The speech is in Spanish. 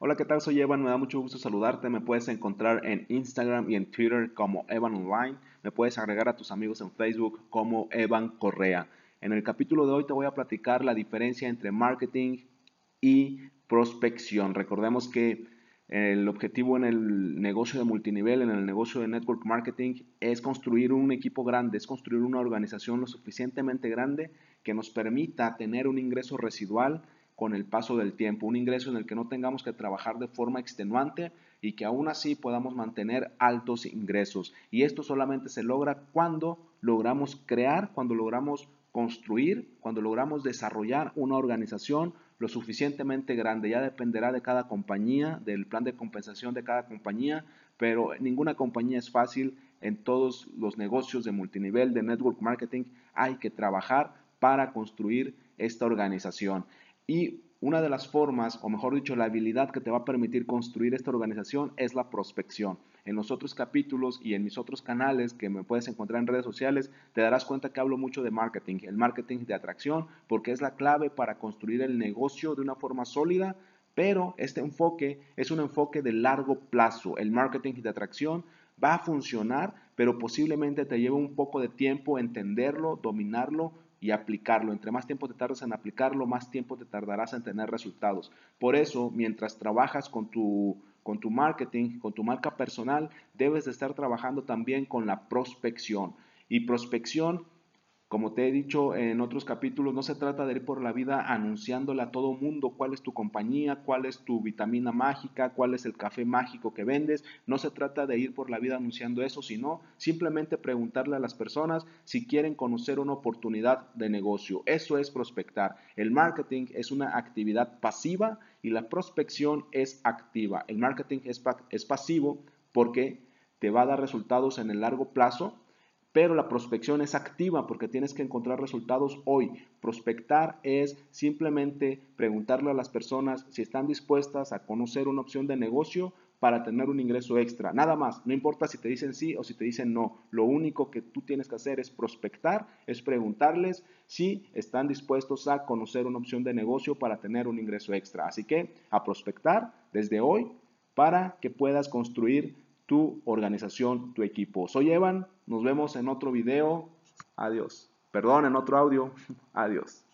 Hola, ¿qué tal? Soy Evan, me da mucho gusto saludarte. Me puedes encontrar en Instagram y en Twitter como Evan Online. Me puedes agregar a tus amigos en Facebook como Evan Correa. En el capítulo de hoy te voy a platicar la diferencia entre marketing y prospección. Recordemos que el objetivo en el negocio de multinivel, en el negocio de network marketing, es construir un equipo grande, es construir una organización lo suficientemente grande que nos permita tener un ingreso residual con el paso del tiempo, un ingreso en el que no tengamos que trabajar de forma extenuante y que aún así podamos mantener altos ingresos. Y esto solamente se logra cuando logramos crear, cuando logramos construir, cuando logramos desarrollar una organización lo suficientemente grande. Ya dependerá de cada compañía, del plan de compensación de cada compañía, pero ninguna compañía es fácil. En todos los negocios de multinivel, de network marketing, hay que trabajar para construir esta organización. Y una de las formas, o mejor dicho, la habilidad que te va a permitir construir esta organización es la prospección. En los otros capítulos y en mis otros canales que me puedes encontrar en redes sociales, te darás cuenta que hablo mucho de marketing, el marketing de atracción, porque es la clave para construir el negocio de una forma sólida, pero este enfoque es un enfoque de largo plazo. El marketing de atracción va a funcionar, pero posiblemente te lleve un poco de tiempo entenderlo, dominarlo, y aplicarlo. Entre más tiempo te tardas en aplicarlo, más tiempo te tardarás en tener resultados. Por eso, mientras trabajas con tu, con tu marketing, con tu marca personal, debes de estar trabajando también con la prospección. Y prospección como te he dicho en otros capítulos, no se trata de ir por la vida anunciándole a todo mundo cuál es tu compañía, cuál es tu vitamina mágica, cuál es el café mágico que vendes. No se trata de ir por la vida anunciando eso, sino simplemente preguntarle a las personas si quieren conocer una oportunidad de negocio. Eso es prospectar. El marketing es una actividad pasiva y la prospección es activa. El marketing es, es pasivo porque te va a dar resultados en el largo plazo pero la prospección es activa porque tienes que encontrar resultados hoy. Prospectar es simplemente preguntarle a las personas si están dispuestas a conocer una opción de negocio para tener un ingreso extra. Nada más, no importa si te dicen sí o si te dicen no. Lo único que tú tienes que hacer es prospectar, es preguntarles si están dispuestos a conocer una opción de negocio para tener un ingreso extra. Así que a prospectar desde hoy para que puedas construir tu organización, tu equipo. Soy Evan, nos vemos en otro video. Adiós. Perdón, en otro audio. Adiós.